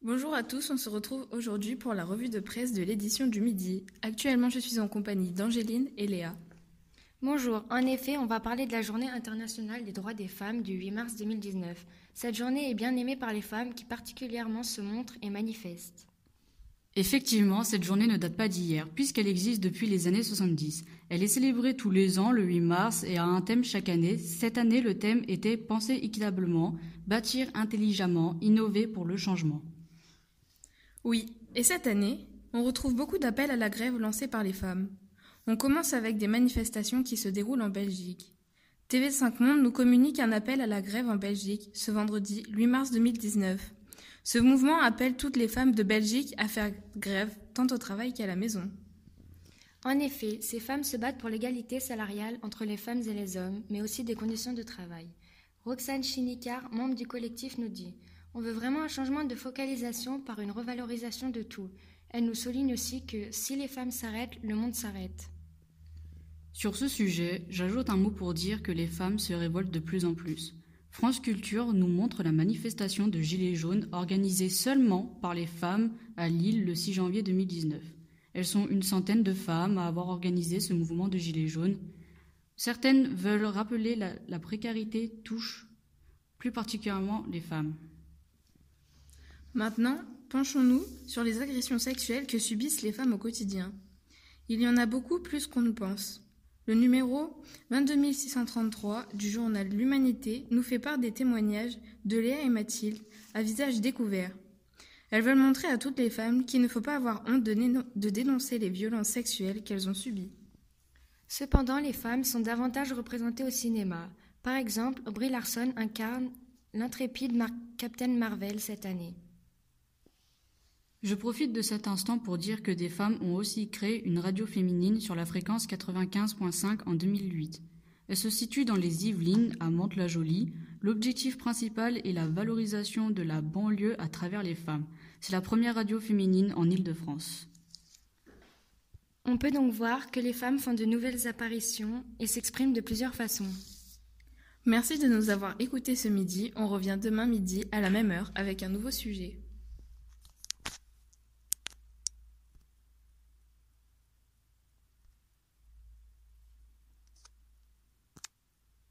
Bonjour à tous, on se retrouve aujourd'hui pour la revue de presse de l'édition du midi. Actuellement, je suis en compagnie d'Angéline et Léa. Bonjour, en effet, on va parler de la journée internationale des droits des femmes du 8 mars 2019. Cette journée est bien aimée par les femmes qui particulièrement se montrent et manifestent. Effectivement, cette journée ne date pas d'hier, puisqu'elle existe depuis les années 70. Elle est célébrée tous les ans le 8 mars et a un thème chaque année. Cette année, le thème était Penser équitablement, bâtir intelligemment, innover pour le changement. Oui, et cette année, on retrouve beaucoup d'appels à la grève lancés par les femmes. On commence avec des manifestations qui se déroulent en Belgique. TV5 Monde nous communique un appel à la grève en Belgique ce vendredi 8 mars 2019. Ce mouvement appelle toutes les femmes de Belgique à faire grève tant au travail qu'à la maison. En effet, ces femmes se battent pour l'égalité salariale entre les femmes et les hommes, mais aussi des conditions de travail. Roxane Chinicard, membre du collectif, nous dit on veut vraiment un changement de focalisation par une revalorisation de tout. Elle nous souligne aussi que si les femmes s'arrêtent, le monde s'arrête. Sur ce sujet, j'ajoute un mot pour dire que les femmes se révoltent de plus en plus. France Culture nous montre la manifestation de Gilets jaunes organisée seulement par les femmes à Lille le 6 janvier 2019. Elles sont une centaine de femmes à avoir organisé ce mouvement de Gilets jaunes. Certaines veulent rappeler la, la précarité touche plus particulièrement les femmes. Maintenant, penchons-nous sur les agressions sexuelles que subissent les femmes au quotidien. Il y en a beaucoup plus qu'on ne pense. Le numéro 22633 du journal L'Humanité nous fait part des témoignages de Léa et Mathilde à visage découvert. Elles veulent montrer à toutes les femmes qu'il ne faut pas avoir honte de, dénoncer les violences sexuelles qu'elles ont subies. Cependant, les femmes sont davantage représentées au cinéma. Par exemple, Brie Larson incarne l'intrépide Captain Marvel cette année. Je profite de cet instant pour dire que des femmes ont aussi créé une radio féminine sur la fréquence 95.5 en 2008. Elle se situe dans les Yvelines, à Mantes-la-Jolie. L'objectif principal est la valorisation de la banlieue à travers les femmes. C'est la première radio féminine en Île-de-France. On peut donc voir que les femmes font de nouvelles apparitions et s'expriment de plusieurs façons. Merci de nous avoir écoutés ce midi. On revient demain midi à la même heure avec un nouveau sujet.